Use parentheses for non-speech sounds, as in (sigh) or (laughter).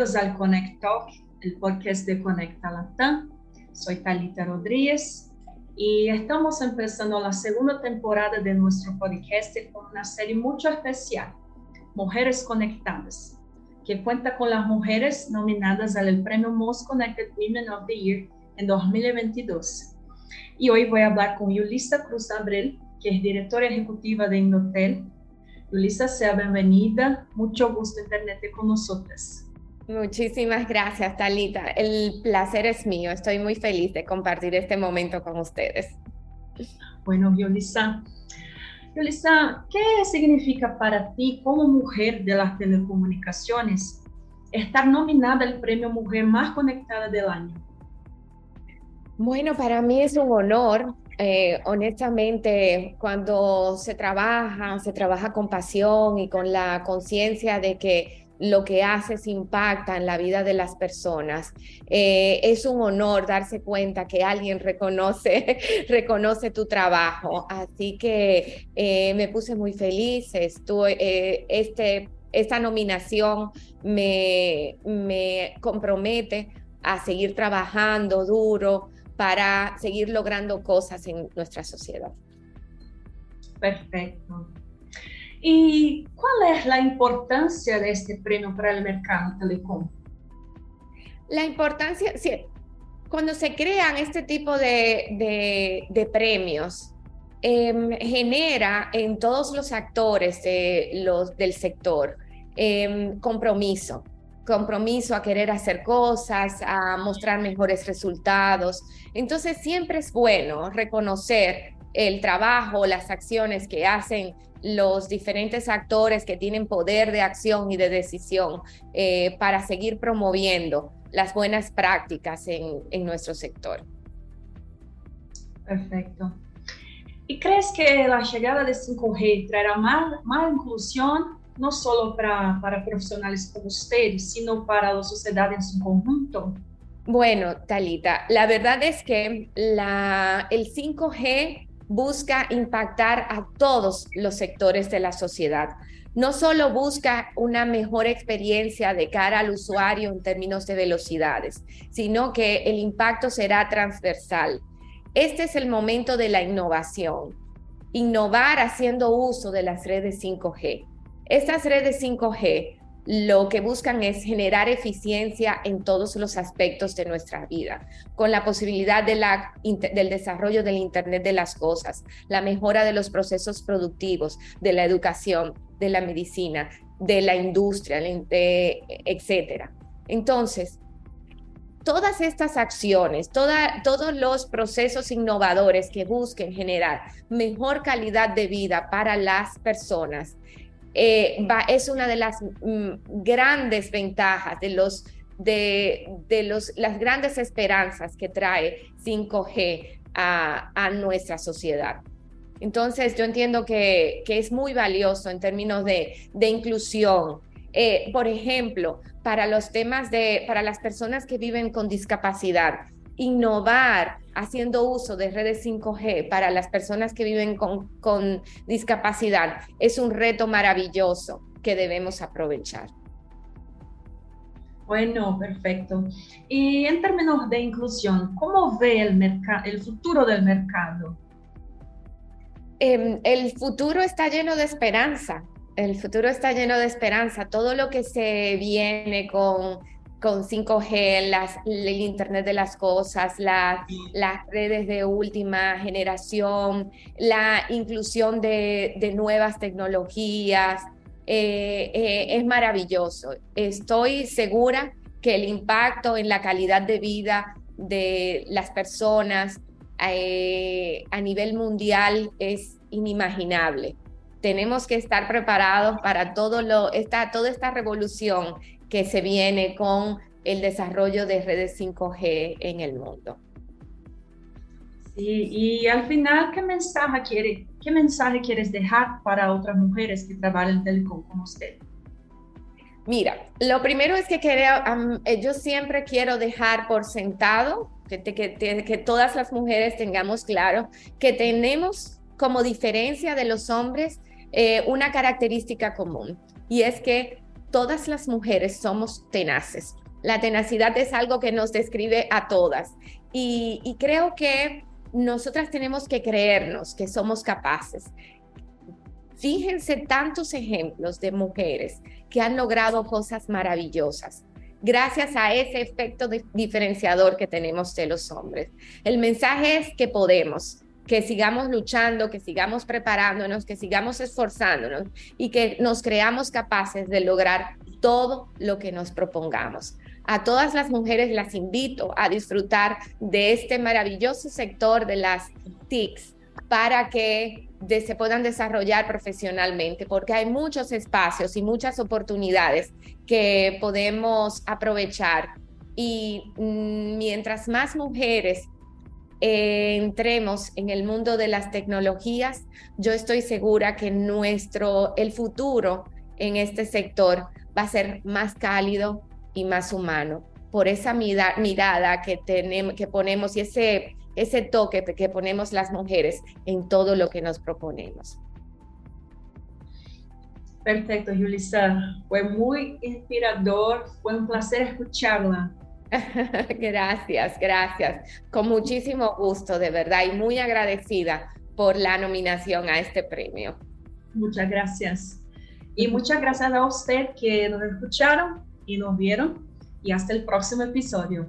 bienvenidos al Connect Talk, el podcast de Conecta Latam. Soy Talita Rodríguez y estamos empezando la segunda temporada de nuestro podcast con una serie mucho especial, Mujeres Conectadas, que cuenta con las mujeres nominadas al premio Most Connected Women of the Year en 2022. Y hoy voy a hablar con Yulisa Cruz Abril, que es directora ejecutiva de Indotel. Yulisa, sea bienvenida. Mucho gusto en tenerte con nosotras. Muchísimas gracias, Talita. El placer es mío. Estoy muy feliz de compartir este momento con ustedes. Bueno, Yulisa, Yulisa, ¿qué significa para ti como mujer de las telecomunicaciones estar nominada al premio Mujer Más Conectada del Año? Bueno, para mí es un honor. Eh, honestamente, cuando se trabaja, se trabaja con pasión y con la conciencia de que lo que haces impacta en la vida de las personas. Eh, es un honor darse cuenta que alguien reconoce, (laughs) reconoce tu trabajo. Así que eh, me puse muy feliz. Estuve, este, esta nominación me, me compromete a seguir trabajando duro para seguir logrando cosas en nuestra sociedad. Perfecto. ¿Y cuál es la importancia de este premio para el mercado telecom? La importancia, sí, cuando se crean este tipo de, premios, em, genera en todos los actores de los, del sector em, compromiso compromiso a querer hacer cosas, a mostrar mejores resultados. Entonces siempre es bueno reconocer el trabajo, las acciones que hacen los diferentes actores que tienen poder de acción y de decisión eh, para seguir promoviendo las buenas prácticas en, en nuestro sector. Perfecto. ¿Y crees que la llegada de 5G traerá más, más inclusión no solo para, para profesionales como ustedes, sino para la sociedad en su conjunto? Bueno, Talita, la verdad es que la, el 5G busca impactar a todos los sectores de la sociedad. No solo busca una mejor experiencia de cara al usuario en términos de velocidades, sino que el impacto será transversal. Este es el momento de la innovación. Innovar haciendo uso de las redes 5G. Estas redes 5G lo que buscan es generar eficiencia en todos los aspectos de nuestra vida, con la posibilidad de del desarrollo del Internet de las Cosas, la mejora de los procesos productivos, de la educación, de la medicina, de la industria, etcétera. Entonces, todas estas acciones, todos los procesos innovadores que busquen generar mejor calidad de vida para las personas, eh, es una de las mm, grandes ventajas de los de, los, las grandes esperanzas que trae 5G a, nuestra sociedad. Entonces, yo entiendo que, es muy valioso en términos de, inclusión. Eh, por ejemplo, para los temas de, para las personas que viven con discapacidad, innovar haciendo uso de redes 5G para las personas que viven con, discapacidad es un reto maravilloso que debemos aprovechar. Bueno, perfecto. Y en términos de inclusión, ¿cómo ve el, el futuro del mercado? Em, el futuro está lleno de esperanza. El futuro está lleno de esperanza. Todo lo que se viene con con 5G, las, el Internet de las Cosas, las redes de última generación, la inclusión de, nuevas tecnologías. Eh, eh, es maravilloso. Estoy segura que el impacto en la calidad de vida de las personas eh, a nivel mundial es inimaginable. Tenemos que estar preparados para todo lo, esta, toda esta revolución que se viene con el desarrollo de redes 5G en el mundo. Sí, y al final, ¿qué mensaje, quiere, qué mensaje quieres dejar para otras mujeres que trabajan en telecom como usted? Mira, lo primero es que quiero, eh, yo siempre quiero dejar por sentado que, que, que todas las mujeres tengamos claro que tenemos como diferencia de los hombres eh, una característica común y es que todas las mujeres somos tenaces. La tenacidad es algo que nos describe a todas y, creo que nosotras tenemos que creernos que somos capaces. Fíjense tantos ejemplos de mujeres que han logrado cosas maravillosas gracias a ese efecto diferenciador que tenemos de los hombres. El mensaje es que podemos, que sigamos luchando, que sigamos preparándonos, que sigamos esforzándonos y que nos creamos capaces de lograr todo lo que nos propongamos. A todas las mujeres las invito a disfrutar de este maravilloso sector de las TICs para que se puedan desarrollar profesionalmente, porque hay muchos espacios y muchas oportunidades que podemos aprovechar. Y mm, mientras más mujeres eh, entremos en el mundo de las tecnologías, yo estoy segura que nuestro, el futuro en este sector va a ser más cálido y más humano por esa mirada que, tenemos, que ponemos y ese ese toque que ponemos las mujeres en todo lo que nos proponemos. Perfecto, Julissa. Fue muy inspirador, fue un placer escucharla. (laughs) gracias, gracias. Con muchísimo gusto, de verdad, y muy agradecida por la nominación a este premio. Muchas gracias. Y muchas gracias a usted que nos escucharon y nos vieron. Y hasta el próximo episodio.